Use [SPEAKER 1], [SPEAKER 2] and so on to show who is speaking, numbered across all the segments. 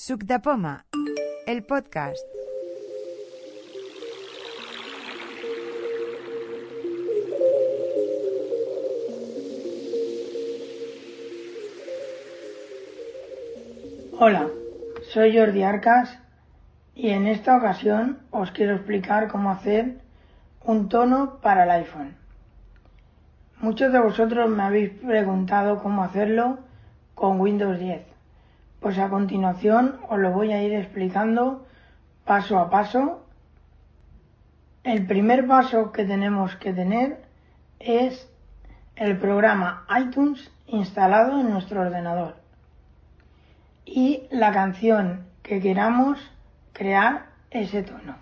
[SPEAKER 1] Suc de Poma, el podcast.
[SPEAKER 2] Hola, soy Jordi Arcas y en esta ocasión os quiero explicar cómo hacer un tono para el iPhone. Muchos de vosotros me habéis preguntado cómo hacerlo con Windows 10. Pues a continuación os lo voy a ir explicando paso a paso. El primer paso que tenemos que tener es el programa iTunes instalado en nuestro ordenador y la canción que queramos crear ese tono.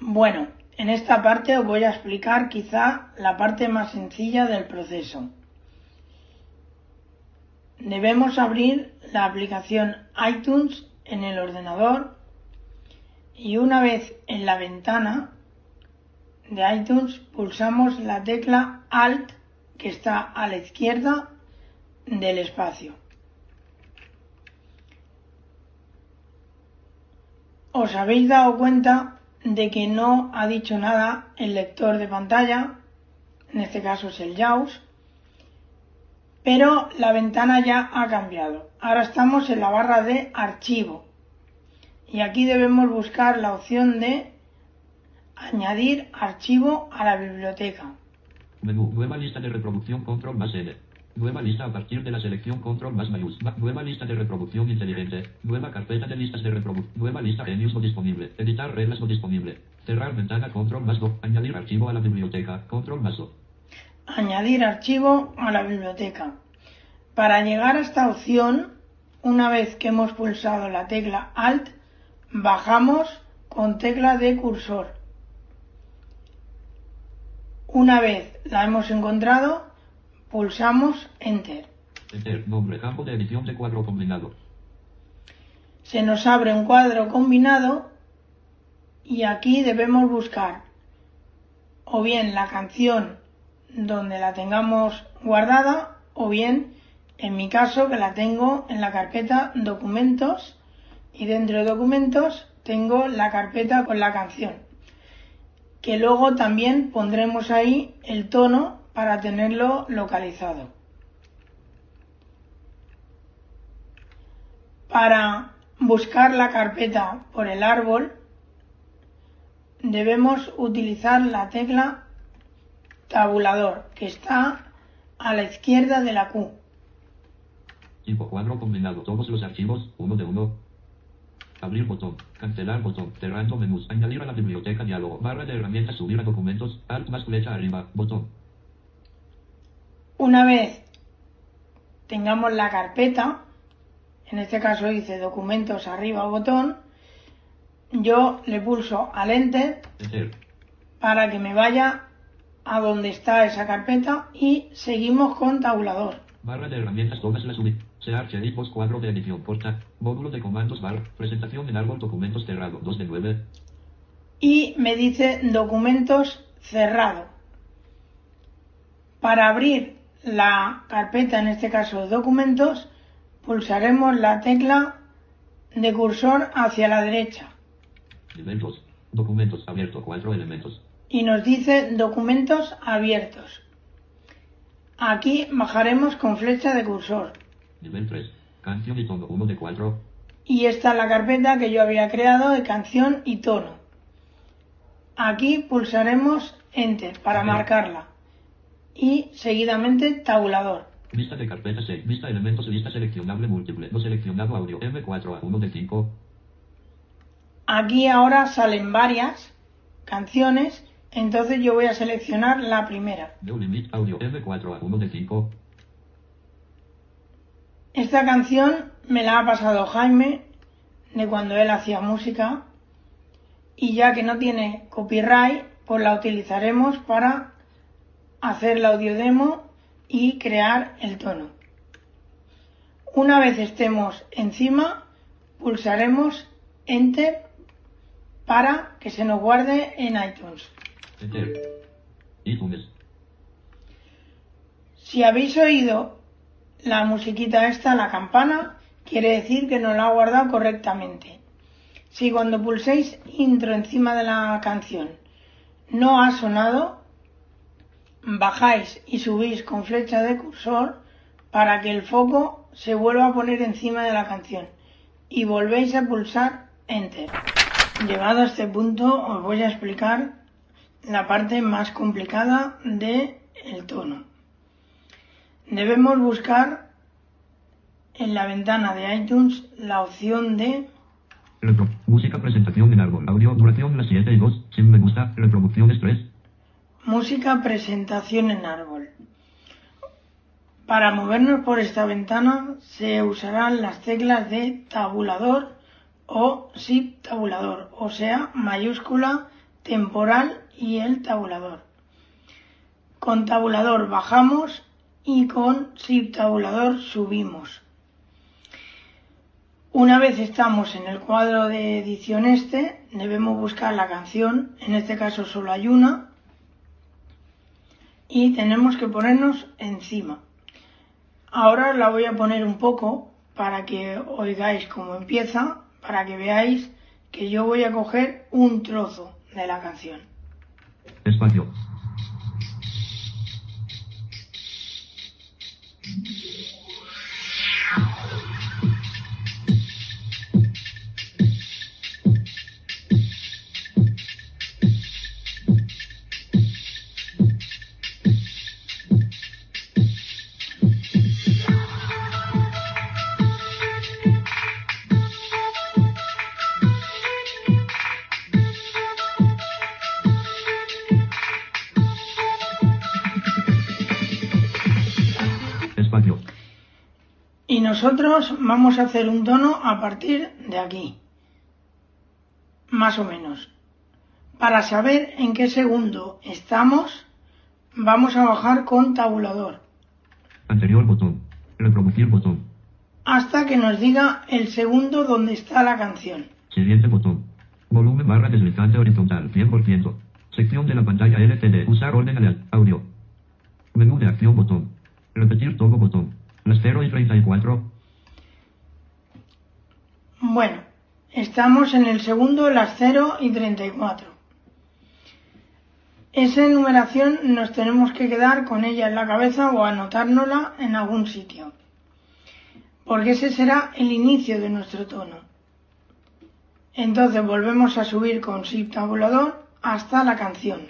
[SPEAKER 2] Bueno, en esta parte os voy a explicar quizá la parte más sencilla del proceso. Debemos abrir la aplicación iTunes en el ordenador y una vez en la ventana de iTunes pulsamos la tecla Alt que está a la izquierda del espacio. os habéis dado cuenta de que no ha dicho nada el lector de pantalla, en este caso es el JAWS, pero la ventana ya ha cambiado. Ahora estamos en la barra de archivo y aquí debemos buscar la opción de añadir archivo a la biblioteca.
[SPEAKER 3] Menú, nueva lista de reproducción, control más N. Nueva lista a partir de la selección control más mayús. Nueva lista de reproducción inteligente. Nueva carpeta de listas de reproducción. Nueva lista Genius no disponible. Editar reglas no disponible. Cerrar ventana control más do. Añadir archivo a la biblioteca. Control más do.
[SPEAKER 2] Añadir archivo a la biblioteca. Para llegar a esta opción, una vez que hemos pulsado la tecla Alt, bajamos con tecla de cursor. Una vez la hemos encontrado, Pulsamos Enter.
[SPEAKER 3] Enter, nombre, campo de edición de cuadro combinado.
[SPEAKER 2] Se nos abre un cuadro combinado y aquí debemos buscar o bien la canción donde la tengamos guardada o bien en mi caso que la tengo en la carpeta documentos y dentro de documentos tengo la carpeta con la canción que luego también pondremos ahí el tono para tenerlo localizado. Para buscar la carpeta por el árbol debemos utilizar la tecla tabulador que está a la izquierda de la Q.
[SPEAKER 3] Tipo cuadro combinado. Todos los archivos, uno de uno. Abrir botón. Cancelar botón. Cerrando menús. Añadir a la biblioteca diálogo. Barra de herramientas. Subir a documentos. Alt más flecha arriba. Botón.
[SPEAKER 2] Una vez tengamos la carpeta, en este caso dice documentos arriba botón, yo le pulso al enter, para que me vaya a donde está esa carpeta y seguimos con tabulador.
[SPEAKER 3] Barra de herramientas todas las subir. Search edit cuadro de edición porta. Módulo de comandos bar. Presentación en árbol documentos cerrado 2 de 9.
[SPEAKER 2] Y me dice documentos cerrado. Para abrir la carpeta, en este caso documentos, pulsaremos la tecla de cursor hacia la derecha.
[SPEAKER 3] Elementos. Documentos abiertos, cuatro elementos.
[SPEAKER 2] Y nos dice documentos abiertos. Aquí bajaremos con flecha de cursor.
[SPEAKER 3] Nivel 3. Canción y tono 1 de 4.
[SPEAKER 2] Y esta es la carpeta que yo había creado de canción y tono. Aquí pulsaremos Enter para marcarla y seguidamente tabulador.
[SPEAKER 3] Lista de carpetas 6. Lista elementos. Lista seleccionable múltiple. No seleccionado audio. M4 a 1 de 5.
[SPEAKER 2] Aquí ahora salen varias canciones. Entonces yo voy a seleccionar la primera.
[SPEAKER 3] limit audio. M4 a 1 de 5.
[SPEAKER 2] Esta canción me la ha pasado Jaime de cuando él hacía música. Y ya que no tiene copyright, pues la utilizaremos para hacer la audio demo y crear el tono. Una vez estemos encima, pulsaremos Enter para que se nos guarde en iTunes.
[SPEAKER 3] iTunes.
[SPEAKER 2] Si habéis oído la musiquita esta, la campana, quiere decir que no la ha guardado correctamente. Si cuando pulséis intro encima de la canción no ha sonado, bajáis y subís con flecha de cursor para que el foco se vuelva a poner encima de la canción y volvéis a pulsar enter. Llegado a este punto os voy a explicar la parte más complicada del el tono. Debemos buscar en la ventana de iTunes la opción de
[SPEAKER 3] música, presentación en árbol. Audio, duración las 7 y 2. Sin me gusta. Reproducciones 3.
[SPEAKER 2] música presentación en árbol. Para movernos por esta ventana se usarán las teclas de tabulador o shift tabulador, o sea, mayúscula, temporal y el tabulador. Con tabulador bajamos y con shift tabulador subimos. Una vez estamos en el cuadro de edición este, debemos buscar la canción, en este caso solo hay una, y tenemos que ponernos encima. Ahora la voy a poner un poco para que oigáis cómo empieza, para que veáis que yo voy a coger un trozo de la canción.
[SPEAKER 3] Espacio.
[SPEAKER 2] Nosotros vamos a hacer un tono a partir de aquí. Más o menos. Para saber en qué segundo estamos, vamos a bajar con tabulador
[SPEAKER 3] Anterior botón. Reproducir botón.
[SPEAKER 2] hasta que nos diga el segundo donde está la canción.
[SPEAKER 3] Siguiente botón. Volumen barra deslizante horizontal 100%. Sección de la pantalla LCD. Usar orden aleatorio. Audio. Menú de acción botón. Repetir todo botón. Las 0 y 34.
[SPEAKER 2] Bueno, estamos en el segundo las 0 y 34. Esa enumeración nos tenemos que quedar con ella en la cabeza o anotárnosla en algún sitio. Porque ese será el inicio de nuestro tono. Entonces volvemos a subir con Shift tabulador hasta la canción.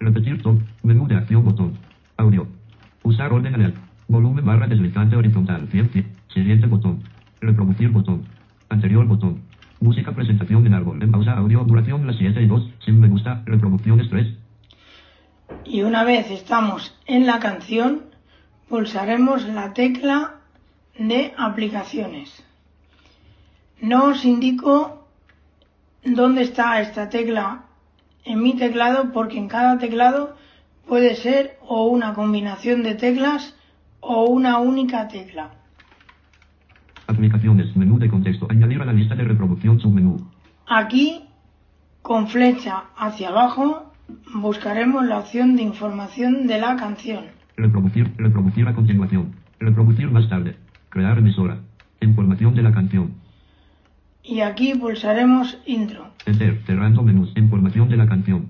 [SPEAKER 3] Repetir todo. Menú de acción botón. Audio. Usar orden aleatorio. Volumen barra deslizante horizontal 100. Siguiente botón. Reproducir botón. Anterior botón. Música presentación en árbol. En pausa audio. Duración las 7 y 2. Sin me gusta. Reproducciones 3.
[SPEAKER 2] Y una vez estamos en la canción, pulsaremos la tecla de aplicaciones. No os indico dónde está esta tecla en mi teclado porque en cada teclado puede ser o una combinación de teclas o una única tecla.
[SPEAKER 3] Aplicaciones. Menú de contexto. Añadir a la lista de reproducción submenú.
[SPEAKER 2] Aquí, con flecha hacia abajo, buscaremos la opción de información de la canción.
[SPEAKER 3] Reproducir. Reproducir a continuación. Reproducir más tarde. Crear emisora. Información de la canción.
[SPEAKER 2] Y aquí pulsaremos intro.
[SPEAKER 3] Enter. Cerrando menús. Información de la canción.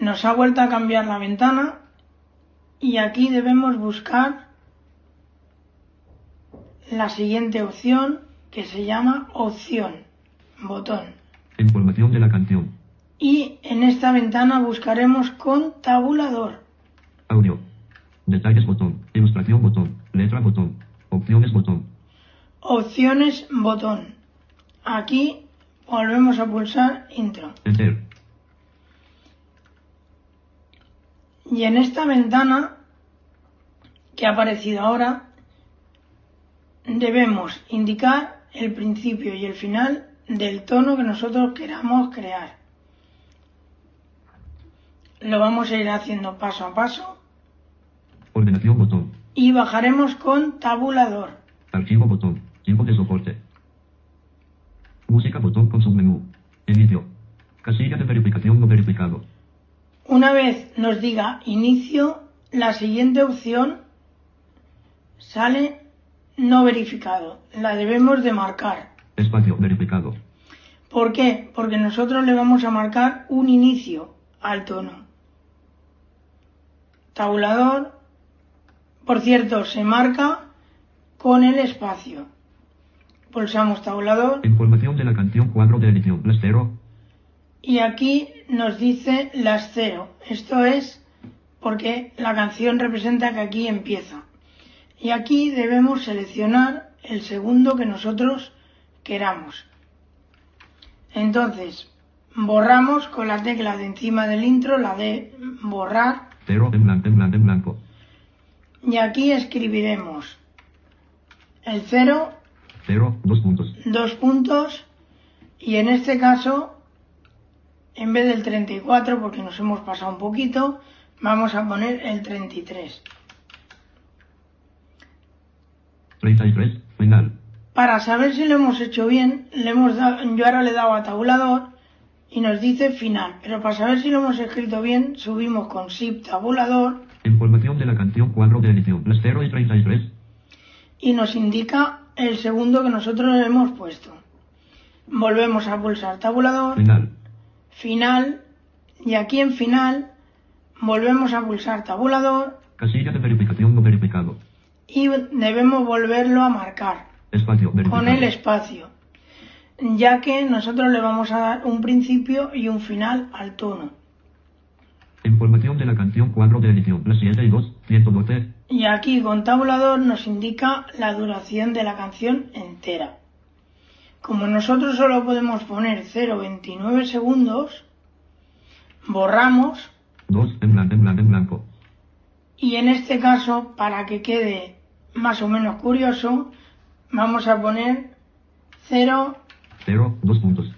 [SPEAKER 2] Nos ha vuelto a cambiar la ventana y aquí debemos buscar la siguiente opción que se llama opción, botón.
[SPEAKER 3] Información de la canción.
[SPEAKER 2] Y en esta ventana buscaremos con tabulador.
[SPEAKER 3] Audio. Detalles botón. Ilustración botón. Letra botón. Opciones botón.
[SPEAKER 2] Opciones, botón. Aquí volvemos a pulsar intro.
[SPEAKER 3] Enter.
[SPEAKER 2] Y en esta ventana que ha aparecido ahora, debemos indicar el principio y el final del tono que nosotros queramos crear. Lo vamos a ir haciendo paso a paso
[SPEAKER 3] Ordenación botón.
[SPEAKER 2] y bajaremos con tabulador.
[SPEAKER 3] Archivo botón. Tiempo de soporte. Música botón con submenú. Inicio. Casilla de verificación no verificado.
[SPEAKER 2] Una vez nos diga inicio, la siguiente opción sale no verificado. La debemos de marcar.
[SPEAKER 3] Espacio verificado.
[SPEAKER 2] ¿Por qué? Porque nosotros le vamos a marcar un inicio al tono. Tabulador, por cierto, se marca con el espacio. Pulsamos tabulador
[SPEAKER 3] Información de la canción cuadro de edición. Las cero.
[SPEAKER 2] y aquí nos dice las cero. Esto es porque la canción representa que aquí empieza. Y aquí debemos seleccionar el segundo que nosotros queramos. Entonces, borramos con la tecla de encima del intro, la de borrar,
[SPEAKER 3] Cero en blanco, en blanco, en blanco.
[SPEAKER 2] y aquí escribiremos el cero,
[SPEAKER 3] Cero, dos puntos.
[SPEAKER 2] dos puntos, y en este caso, en vez del 34, porque nos hemos pasado un poquito, vamos a poner el 33.
[SPEAKER 3] 33. Final.
[SPEAKER 2] Para saber si lo hemos hecho bien, le hemos dado- yo ahora le he dado a tabulador y nos dice final. Pero para saber si lo hemos escrito bien, subimos con Shift tabulador
[SPEAKER 3] Información de la canción cuadro de edición. Las 0 y 33.
[SPEAKER 2] y nos indica el segundo que nosotros le hemos puesto. Volvemos a pulsar tabulador,
[SPEAKER 3] Final.
[SPEAKER 2] final, y aquí en final volvemos a pulsar tabulador
[SPEAKER 3] Casilla de.
[SPEAKER 2] Y debemos volverlo a marcar.
[SPEAKER 3] Espacio
[SPEAKER 2] con el espacio, ya que nosotros le vamos a dar un principio y un final al tono.
[SPEAKER 3] Información de la canción cuadro de edición. Las 7 y 2. 112.
[SPEAKER 2] Y aquí con tabulador nos indica la duración de la canción entera. Como nosotros solo podemos poner 0,29 segundos, borramos
[SPEAKER 3] 2 en blanco, en blanco, en blanco.
[SPEAKER 2] y en este caso, para que quede más o menos curioso, vamos a poner 0,60.
[SPEAKER 3] 0, 2 puntos.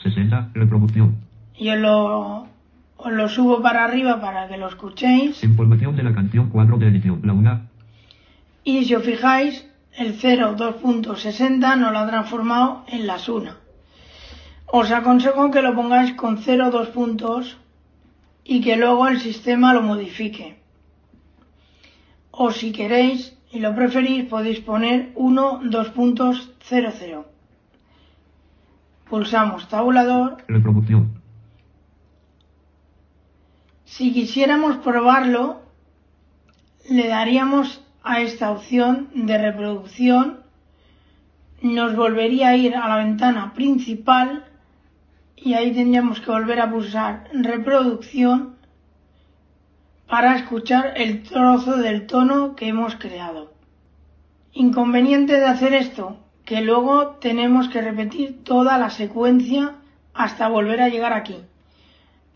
[SPEAKER 3] 60. Reproducción.
[SPEAKER 2] Y os lo, os lo subo para arriba para que lo escuchéis.
[SPEAKER 3] Información de la canción cuadro de edición. La 1.
[SPEAKER 2] Y si os fijáis, el 0 2.60 nos lo ha transformado en las 1. Os aconsejo que lo pongáis con 0 2 puntos y que luego el sistema lo modifique. O si queréis y lo preferís, podéis poner 1 2 puntos 0 0. Pulsamos tabulador
[SPEAKER 3] Reproducción.
[SPEAKER 2] Si quisiéramos probarlo, le daríamos a esta opción de reproducción, nos volvería a ir a la ventana principal y ahí tendríamos que volver a pulsar reproducción para escuchar el trozo del tono que hemos creado. Inconveniente de hacer esto, que luego tenemos que repetir toda la secuencia hasta volver a llegar aquí.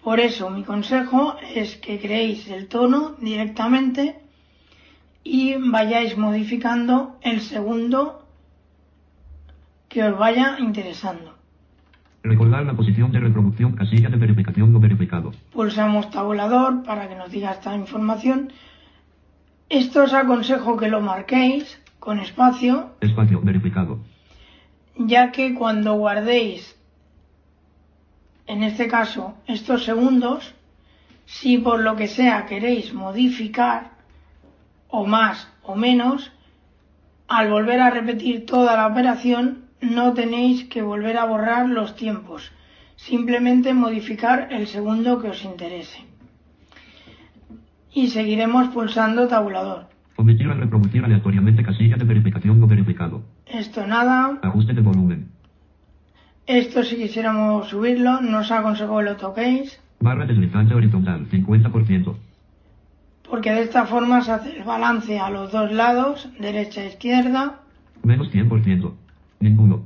[SPEAKER 2] Por eso mi consejo es que creéis el tono directamente y vayáis modificando el segundo que os vaya interesando.
[SPEAKER 3] Recordar la posición de reproducción. Casilla de verificación no verificado.
[SPEAKER 2] Pulsamos tabulador para que nos diga esta información. Esto os aconsejo que lo marquéis con espacio,
[SPEAKER 3] Espacio verificado.
[SPEAKER 2] ya que cuando guardéis, en este caso, estos segundos, si por lo que sea queréis modificar, o más o menos, al volver a repetir toda la operación, no tenéis que volver a borrar los tiempos, simplemente modificar el segundo que os interese. Y seguiremos pulsando tabulador.
[SPEAKER 3] Omitir o reproducir aleatoriamente casilla de verificación no verificado.
[SPEAKER 2] Esto nada,
[SPEAKER 3] Ajuste de volumen.
[SPEAKER 2] esto si quisiéramos subirlo, no os aconsejo que lo toquéis,
[SPEAKER 3] Barra deslizante horizontal. 50%.
[SPEAKER 2] porque de esta forma se hace el balance a los dos lados, derecha e izquierda,
[SPEAKER 3] Menos 100%. Ninguno.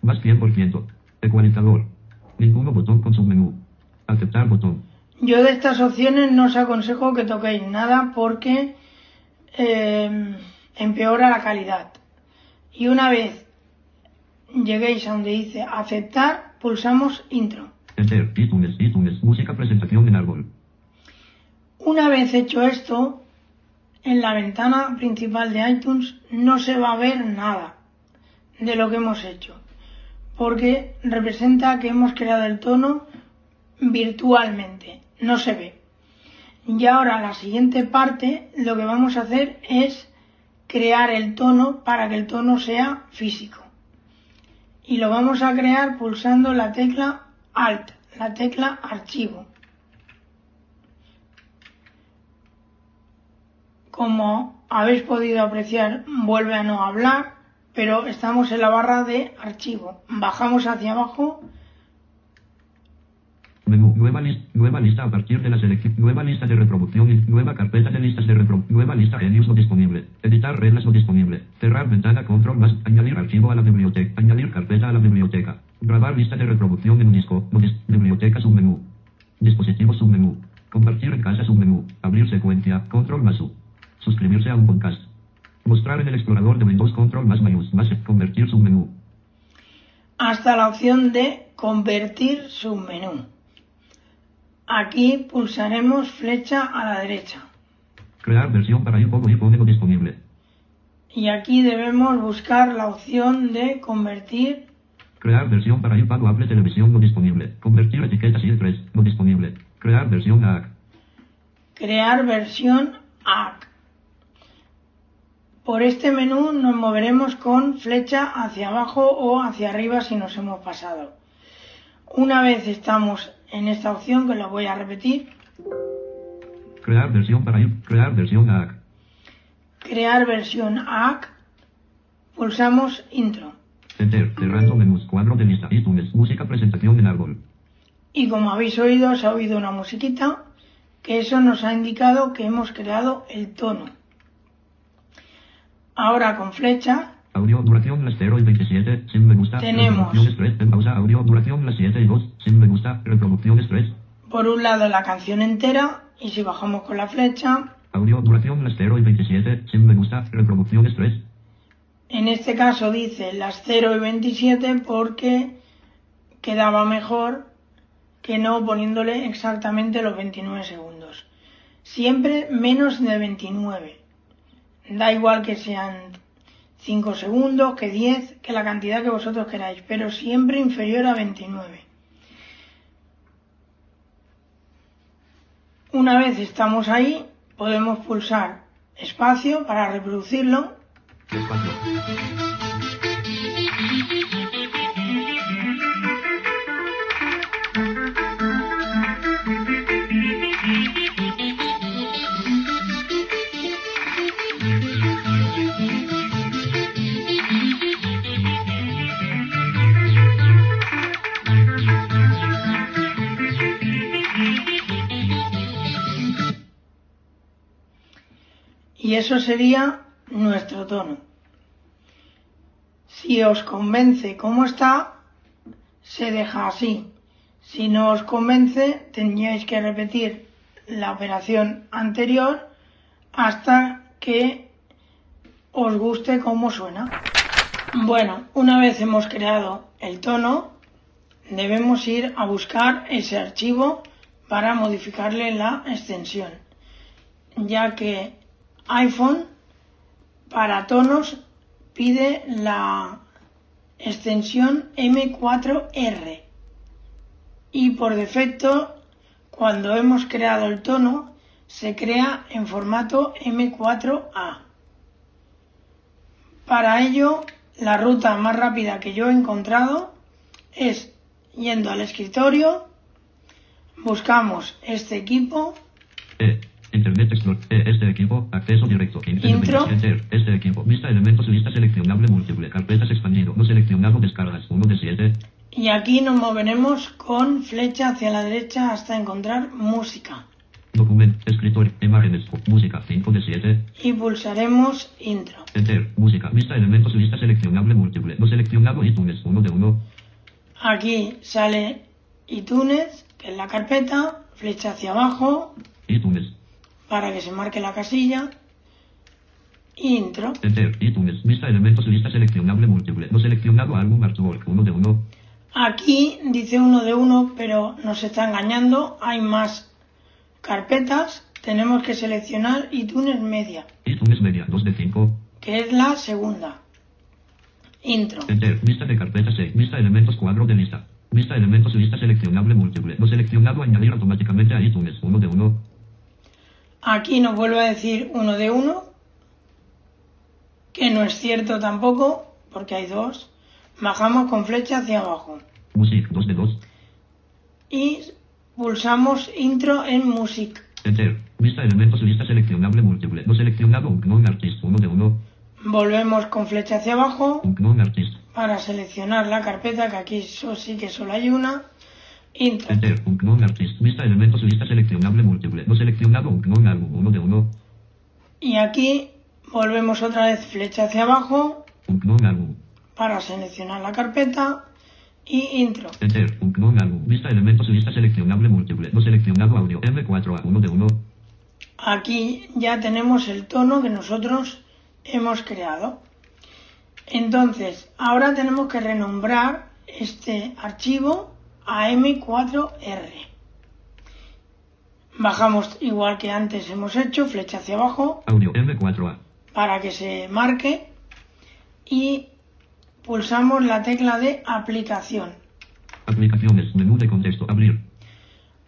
[SPEAKER 3] Más 100%. Ecualizador. Ninguno botón con submenú. Aceptar botón.
[SPEAKER 2] Yo de estas opciones no os aconsejo que toquéis nada porque eh, empeora la calidad. Y una vez lleguéis a donde dice aceptar, pulsamos intro.
[SPEAKER 3] Enter. iTunes. iTunes. Música presentación en árbol.
[SPEAKER 2] Una vez hecho esto, en la ventana principal de iTunes no se va a ver nada de lo que hemos hecho, porque representa que hemos creado el tono virtualmente, no se ve. Y ahora la siguiente parte lo que vamos a hacer es crear el tono para que el tono sea físico. Y lo vamos a crear pulsando la tecla Alt, la tecla Archivo. Como habéis podido apreciar, vuelve a no hablar, pero estamos en la barra de archivo. Bajamos hacia abajo
[SPEAKER 3] Menú, nueva, lista, nueva lista a partir de la selección, nueva lista de reproducción, nueva carpeta de listas de reproducción, nueva lista Genius no disponible, editar reglas no disponible, cerrar ventana control más, añadir archivo a la biblioteca, añadir carpeta a la biblioteca, grabar lista de reproducción en un disco, biblioteca submenú, dispositivo submenú, compartir en casa submenú, abrir secuencia, control más U, suscribirse a un podcast, mostrar en el explorador de Windows control más mayús, más convertir submenú,
[SPEAKER 2] hasta la opción de convertir submenú. Aquí pulsaremos flecha a la derecha
[SPEAKER 3] crear versión para iPhone o iPhone no disponible.
[SPEAKER 2] y aquí debemos buscar la opción de convertir
[SPEAKER 3] Crear versión para iPad o Apple Televisión no disponible. Convertir etiquetas IE3 no disponible. Crear versión AAC.
[SPEAKER 2] crear versión AC. Por este menú nos moveremos con flecha hacia abajo o hacia arriba si nos hemos pasado. Una vez estamos en esta opción, que lo voy a repetir,
[SPEAKER 3] Crear versión para. Crear versión AAC.
[SPEAKER 2] crear versión AC, pulsamos intro.
[SPEAKER 3] Enter. Cerrando menús. Cuadro de lista. iTunes. Música presentación en árbol.
[SPEAKER 2] Y como habéis oído, se ha oído una musiquita, que eso nos ha indicado que hemos creado el tono. Ahora con flecha
[SPEAKER 3] Audio duración las 0 y 27. Sin me gusta.
[SPEAKER 2] Tenemos.
[SPEAKER 3] Pausa. Audio duración las 7 y 2. Sin me gusta.
[SPEAKER 2] Por un lado la canción entera y si bajamos con la flecha,
[SPEAKER 3] Audio duración las 0 y 27. Sin me gusta. Reproducción estrés.
[SPEAKER 2] en este caso dice las 0 y 27 porque quedaba mejor que no poniéndole exactamente los 29 segundos. Siempre menos de 29. Da igual que sean 5 segundos, que 10, que la cantidad que vosotros queráis, pero siempre inferior a 29. Una vez estamos ahí, podemos pulsar espacio para reproducirlo. Y eso sería nuestro tono. Si os convence cómo está, se deja así. Si no os convence, tendríais que repetir la operación anterior hasta que os guste cómo suena. Bueno, una vez hemos creado el tono, debemos ir a buscar ese archivo para modificarle la extensión, ya que iPhone para tonos pide la extensión M4R y por defecto cuando hemos creado el tono se crea en formato M4A. Para ello la ruta más rápida que yo he encontrado es yendo al escritorio, buscamos este equipo,
[SPEAKER 3] E. Internet Explorer. E. Este equipo. Acceso directo.
[SPEAKER 2] Intro.
[SPEAKER 3] Enter. Este equipo. Vista elementos. Lista seleccionable múltiple. Carpetas expandido. No seleccionado. Descargas. 1 de 7.
[SPEAKER 2] y aquí nos moveremos con flecha hacia la derecha hasta encontrar música
[SPEAKER 3] Documento. Escritor. Imágenes. Música. 5 de 7.
[SPEAKER 2] y pulsaremos intro.
[SPEAKER 3] Enter. Música. Vista elementos. Lista seleccionable múltiple. No seleccionado. iTunes. 1 de 1.
[SPEAKER 2] Aquí sale iTunes, que es la carpeta, flecha hacia abajo
[SPEAKER 3] iTunes.
[SPEAKER 2] Para que se marque la casilla, intro.
[SPEAKER 3] Enter. iTunes. Vista elementos. Lista seleccionable múltiple. No seleccionado. Álbum Artwork. 1 de 1.
[SPEAKER 2] Aquí dice uno de uno, pero nos está engañando, hay más carpetas, tenemos que seleccionar iTunes Media,
[SPEAKER 3] iTunes Media. 2 de 5.
[SPEAKER 2] que es la segunda. Intro.
[SPEAKER 3] Enter. Vista de carpetas. E. Vista elementos. Cuadro de lista. Vista elementos. Lista seleccionable múltiple. No seleccionado. Añadir automáticamente a iTunes. 1 de 1.
[SPEAKER 2] Aquí nos vuelve a decir uno de uno, que no es cierto tampoco, porque hay dos. Bajamos con flecha hacia abajo
[SPEAKER 3] Music 2 de 2.
[SPEAKER 2] y pulsamos intro en music.
[SPEAKER 3] Enter. Vista elementos lista seleccionable múltiple. No seleccionado Unknown Artist 1 de 1.
[SPEAKER 2] Volvemos con flecha hacia abajo
[SPEAKER 3] Unknown Artist.
[SPEAKER 2] para seleccionar la carpeta, que aquí sí que solo hay una. Intro.
[SPEAKER 3] Enter. Unknown Artist. Vista elementos lista seleccionable múltiple. No seleccionado Unknown Álbum 1 de 1.
[SPEAKER 2] Y aquí volvemos otra vez flecha hacia abajo
[SPEAKER 3] Unknown Álbum.
[SPEAKER 2] para seleccionar la carpeta y intro.
[SPEAKER 3] Enter. Unknown Álbum. Vista elementos lista seleccionable múltiple. No seleccionado audio. M4A 1 de 1.
[SPEAKER 2] Aquí ya tenemos el tono que nosotros hemos creado. Entonces, ahora tenemos que renombrar este archivo a M4R. Bajamos igual que antes hemos hecho, flecha hacia abajo
[SPEAKER 3] Audio. M4A.
[SPEAKER 2] para que se marque y pulsamos la tecla de aplicación.
[SPEAKER 3] Aplicaciones. Menú de contexto. Abrir.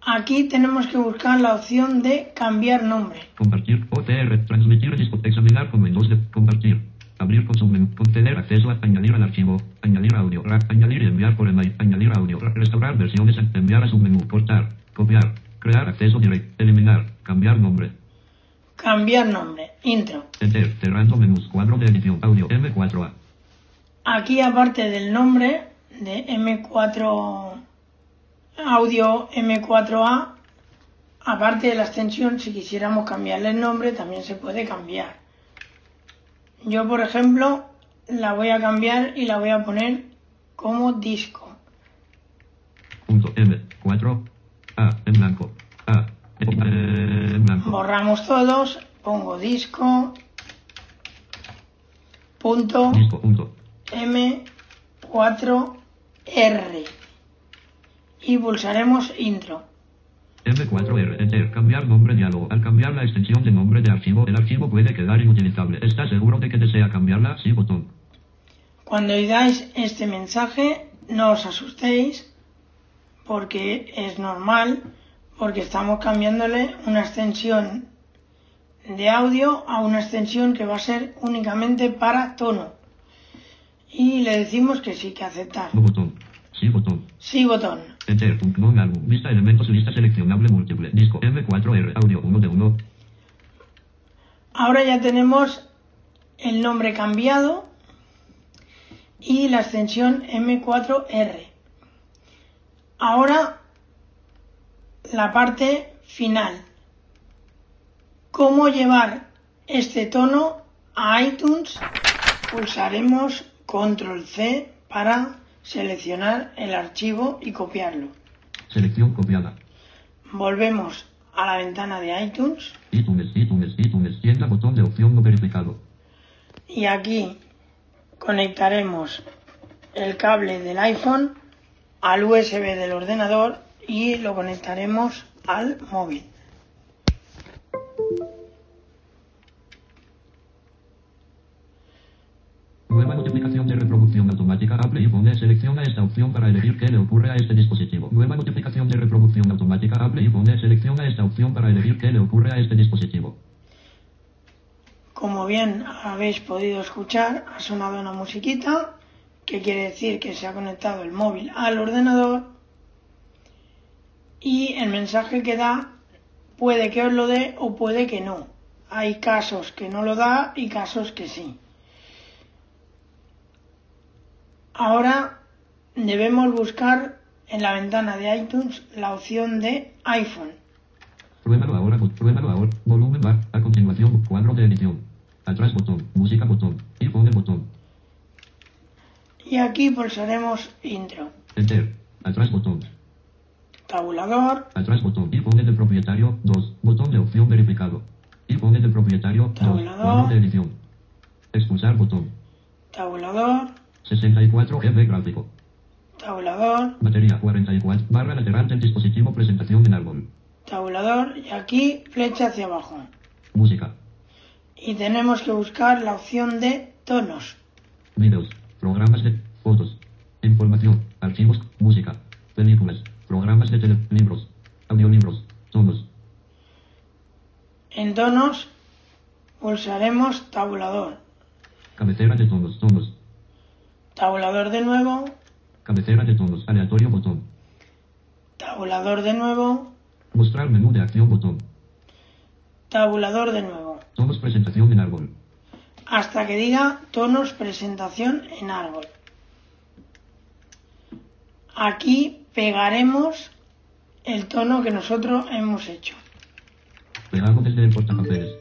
[SPEAKER 2] Aquí tenemos que buscar la opción de cambiar nombre.
[SPEAKER 3] Compartir. OTR. Transmitir. Examinar de compartir. Abrir con submenú. Contener acceso a añadir al archivo. Añadir audio. ra- añadir y enviar por email. Añadir audio. ra- restaurar versiones. Enviar a submenú. Cortar. Copiar. Crear acceso directo. Eliminar. Cambiar nombre.
[SPEAKER 2] Cambiar nombre. Intro.
[SPEAKER 3] Enter. Cerrando menús. Cuadro de edición. Audio. M4A.
[SPEAKER 2] Aquí aparte del nombre de M4 audio M4A, aparte de la extensión, si quisiéramos cambiarle el nombre, también se puede cambiar. Yo, por ejemplo, la voy a cambiar y la voy a poner como disco.
[SPEAKER 3] Punto M4. A. En blanco. A. eh, En blanco.
[SPEAKER 2] Borramos todos, pongo disco, punto
[SPEAKER 3] Disco. Punto.
[SPEAKER 2] M4R y pulsaremos intro.
[SPEAKER 3] M4R. Enter. Cambiar nombre diálogo. Al cambiar la extensión de nombre de archivo, el archivo puede quedar inutilizable. ¿Está seguro de que desea cambiarla? Sí, botón.
[SPEAKER 2] Cuando oigáis este mensaje, no os asustéis porque es normal, porque estamos cambiándole una extensión de audio a una extensión que va a ser únicamente para tono. Y le decimos que sí, que aceptar.
[SPEAKER 3] Botón. Sí, botón.
[SPEAKER 2] Sí, botón.
[SPEAKER 3] Enter. Unknown álbum. Vista elementos. Lista seleccionable múltiple. Disco. M4R. Audio 1 de 1.
[SPEAKER 2] Ahora ya tenemos el nombre cambiado y la extensión M4R. Ahora la parte final. ¿Cómo llevar este tono a iTunes? Pulsaremos Control C para seleccionar el archivo y copiarlo.
[SPEAKER 3] Selección copiada.
[SPEAKER 2] Volvemos a la ventana de iTunes
[SPEAKER 3] iTunes. iTunes. iTunes. Tienda. Botón de opción no verificado.
[SPEAKER 2] y aquí conectaremos el cable del iPhone al USB del ordenador y lo conectaremos al móvil.
[SPEAKER 3] Automática. Apple iPhone. Selecciona esta opción para elegir qué le ocurre a este dispositivo. Nueva notificación de reproducción automática. Apple iPhone. Selecciona esta opción para elegir qué le ocurre a este dispositivo.
[SPEAKER 2] Como bien habéis podido escuchar, ha sonado una musiquita que quiere decir que se ha conectado el móvil al ordenador y el mensaje que da puede que os lo dé o puede que no. Hay casos que no lo da y casos que sí. Ahora debemos buscar en la ventana de iTunes la opción de iPhone.
[SPEAKER 3] Pruébalo ahora, pruébalo ahora. Volumen bar. A continuación, cuadro de edición. Atrás botón. Música botón. Y pone botón.
[SPEAKER 2] Y aquí pulsaremos intro.
[SPEAKER 3] Enter. Atrás botón.
[SPEAKER 2] Tabulador,
[SPEAKER 3] Atrás botón. Y pone de propietario 2. Botón de opción verificado. Y pone de propietario 2.
[SPEAKER 2] Tabulador.
[SPEAKER 3] Cuadro de edición. Expulsar botón.
[SPEAKER 2] tabulador,
[SPEAKER 3] 64 GB gráfico.
[SPEAKER 2] tabulador,
[SPEAKER 3] Batería 44. Barra lateral del dispositivo presentación en árbol.
[SPEAKER 2] tabulador y aquí flecha hacia abajo.
[SPEAKER 3] Música.
[SPEAKER 2] Y tenemos que buscar la opción de tonos.
[SPEAKER 3] Videos. Programas de fotos. Información. Archivos. Música. Películas. Programas de tele. Libros. Audiolibros. Tonos.
[SPEAKER 2] En tonos pulsaremos tabulador.
[SPEAKER 3] Cabecera de tonos, tonos.
[SPEAKER 2] Tabulador de nuevo.
[SPEAKER 3] Cabecera de tonos, aleatorio botón.
[SPEAKER 2] Tabulador de nuevo.
[SPEAKER 3] Mostrar menú de acción botón.
[SPEAKER 2] Tabulador de nuevo.
[SPEAKER 3] Tonos presentación en árbol.
[SPEAKER 2] Hasta que diga tonos presentación en árbol. Aquí pegaremos el tono que nosotros hemos hecho.
[SPEAKER 3] Pegado desde el portapapeles.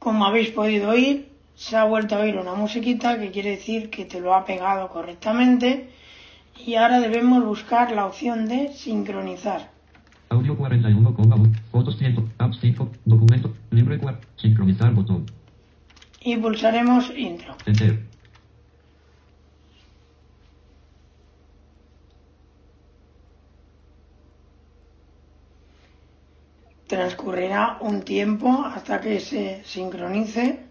[SPEAKER 2] Como habéis podido oír, se ha vuelto a oír una musiquita que quiere decir que te lo ha pegado correctamente y ahora debemos buscar la opción de sincronizar.
[SPEAKER 3] Audio 41,1. Fotos 100. App 5. Documento. Libre 4. Sincronizar botón.
[SPEAKER 2] Y pulsaremos intro.
[SPEAKER 3] Enter.
[SPEAKER 2] Transcurrirá un tiempo hasta que se sincronice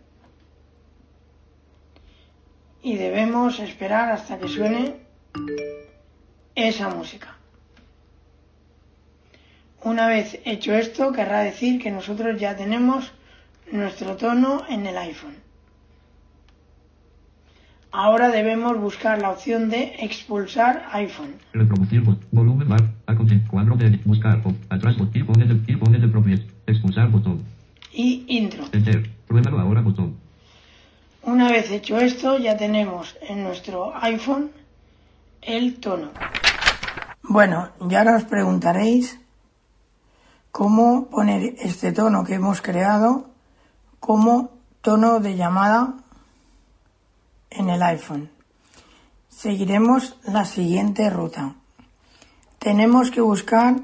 [SPEAKER 2] y debemos esperar hasta que suene esa música. Una vez hecho esto, querrá decir que nosotros ya tenemos nuestro tono en el iPhone. Ahora debemos buscar la opción de expulsar iPhone.
[SPEAKER 3] Reproducir. Volumen bar. Cuadro de buscar. Atrás de, de propiedad. Expulsar botón.
[SPEAKER 2] y intro.
[SPEAKER 3] Enter. Pruébalo ahora botón.
[SPEAKER 2] Una vez hecho esto, ya tenemos en nuestro iPhone el tono. Bueno, ya ahora os preguntaréis cómo poner este tono que hemos creado como tono de llamada en el iPhone. Seguiremos la siguiente ruta. Tenemos que buscar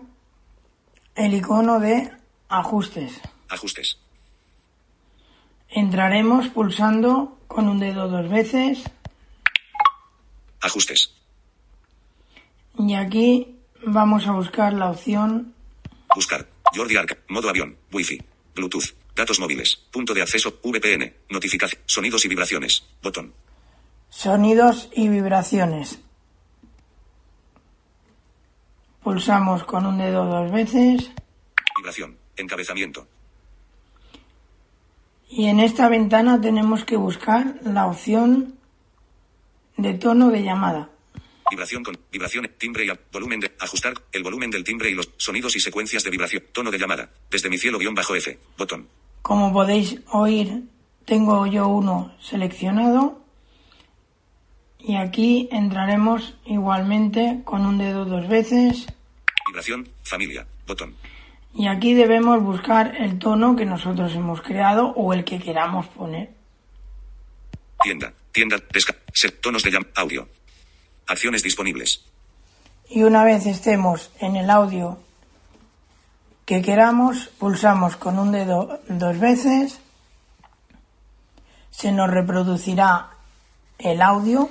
[SPEAKER 2] el icono de ajustes.
[SPEAKER 4] Ajustes.
[SPEAKER 2] Entraremos pulsando con un dedo dos veces
[SPEAKER 4] Ajustes.
[SPEAKER 2] y aquí vamos a buscar la opción
[SPEAKER 4] Buscar. Jordi Arca. Modo avión. Wi-Fi. Bluetooth. Datos móviles. Punto de acceso. VPN. Notificación. Sonidos y vibraciones. Botón.
[SPEAKER 2] sonidos y vibraciones. Pulsamos con un dedo dos veces
[SPEAKER 4] Vibración. Encabezamiento.
[SPEAKER 2] Y en esta ventana tenemos que buscar la opción de tono de llamada.
[SPEAKER 4] Vibración con vibración, timbre y volumen de ajustar el volumen del timbre y los sonidos y secuencias de vibración. Tono de llamada. Desde mi cielo guion bajo F. Botón.
[SPEAKER 2] Como podéis oír, tengo yo uno seleccionado y aquí entraremos igualmente con un dedo dos veces
[SPEAKER 4] Vibración. Familia. Botón.
[SPEAKER 2] Y aquí debemos buscar el tono que nosotros hemos creado o el que queramos poner.
[SPEAKER 4] Tienda. Tienda. Desca. Set. Tonos de llam. Audio. Acciones disponibles.
[SPEAKER 2] Y una vez estemos en el audio que queramos, pulsamos con un dedo dos veces, se nos reproducirá el audio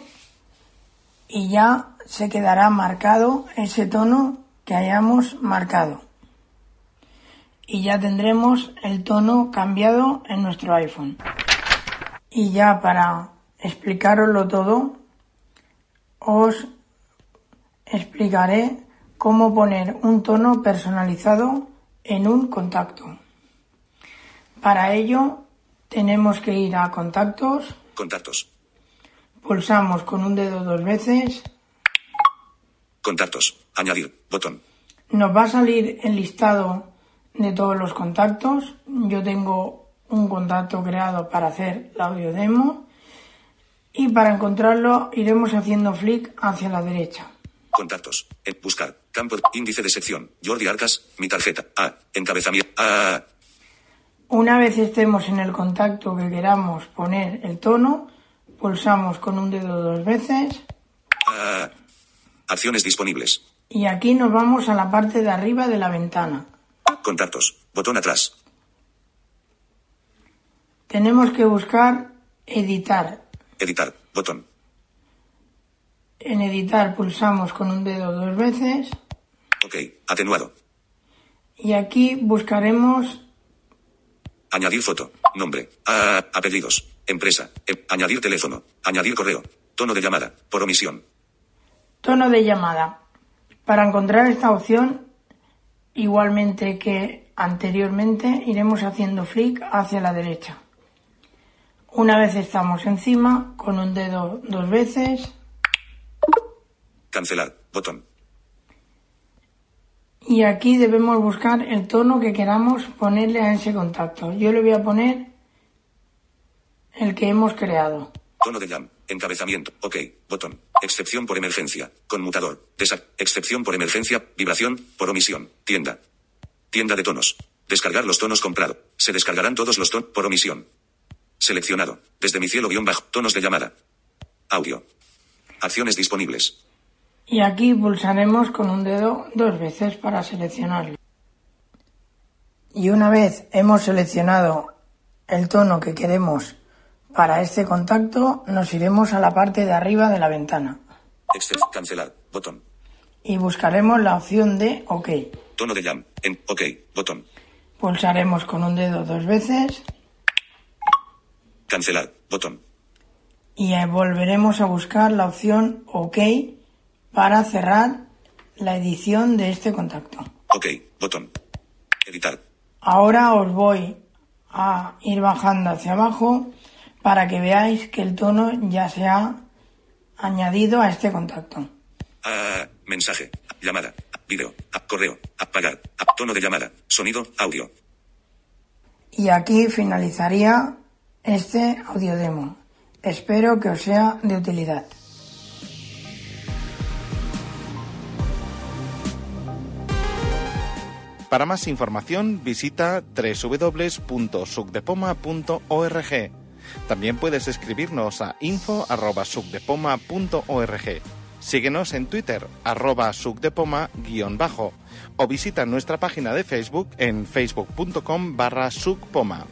[SPEAKER 2] y ya se quedará marcado ese tono que hayamos marcado. Y ya tendremos el tono cambiado en nuestro iPhone. Y ya para explicaroslo todo, os explicaré cómo poner un tono personalizado en un contacto. Para ello tenemos que ir a contactos,
[SPEAKER 4] Contactos.
[SPEAKER 2] pulsamos con un dedo dos veces,
[SPEAKER 4] Contactos. Añadir. Botón.
[SPEAKER 2] nos va a salir el listado de todos los contactos. Yo tengo un contacto creado para hacer la audio demo y para encontrarlo iremos haciendo flick hacia la derecha.
[SPEAKER 4] Contactos. En buscar. Campo. Índice de sección. Jordi Arcas. Mi tarjeta. A. Encabezamiento. A.
[SPEAKER 2] Una vez estemos en el contacto que queramos poner el tono, pulsamos con un dedo dos veces
[SPEAKER 4] A. Acciones disponibles.
[SPEAKER 2] y aquí nos vamos a la parte de arriba de la ventana.
[SPEAKER 4] Contactos. Botón atrás.
[SPEAKER 2] Tenemos que buscar editar.
[SPEAKER 4] Editar. Botón.
[SPEAKER 2] En editar pulsamos con un dedo dos veces
[SPEAKER 4] Ok. Atenuado.
[SPEAKER 2] y aquí buscaremos
[SPEAKER 4] Añadir foto. Nombre. A. Apellidos. Empresa. Em- añadir teléfono. Añadir correo. Tono de llamada. Por omisión.
[SPEAKER 2] tono de llamada. Para encontrar esta opción, igualmente que anteriormente, iremos haciendo flick hacia la derecha. Una vez estamos encima, con un dedo dos veces.
[SPEAKER 4] Cancelar. Botón.
[SPEAKER 2] Y aquí debemos buscar el tono que queramos ponerle a ese contacto. Yo le voy a poner el que hemos creado.
[SPEAKER 4] Tono de jam. Encabezamiento. OK. Botón. Excepción por emergencia. Conmutador. Desa excepción por emergencia. Vibración. Por omisión. Tienda. Tienda de tonos. Descargar los tonos comprado. Se descargarán todos los tonos por omisión. Seleccionado. Desde mi cielo guion bajo. Tonos de llamada. Audio. Acciones disponibles.
[SPEAKER 2] Y aquí pulsaremos con un dedo dos veces para seleccionarlo. Y una vez hemos seleccionado el tono que queremos para este contacto, nos iremos a la parte de arriba de la ventana.
[SPEAKER 4] Cancelar. Botón.
[SPEAKER 2] Y buscaremos la opción de OK.
[SPEAKER 4] Tono de jam. En OK. Botón.
[SPEAKER 2] Pulsaremos con un dedo dos veces
[SPEAKER 4] Cancelar. Botón.
[SPEAKER 2] y volveremos a buscar la opción OK para cerrar la edición de este contacto.
[SPEAKER 4] OK. Botón. Editar.
[SPEAKER 2] Ahora os voy a ir bajando hacia abajo para que veáis que el tono ya se ha añadido a este contacto.
[SPEAKER 4] Ah, mensaje. Llamada. Video. ah, Correo. Apagar. ah, Tono de llamada. Sonido. Audio.
[SPEAKER 2] Y aquí finalizaría este audio demo. Espero que os sea de utilidad.
[SPEAKER 5] Para más información visita www.sucdepoma.org. También puedes escribirnos a info.sucdepoma.org. Síguenos en Twitter, arroba sucdepoma-bajo, o visita nuestra página de Facebook en facebook.com barra sucpoma.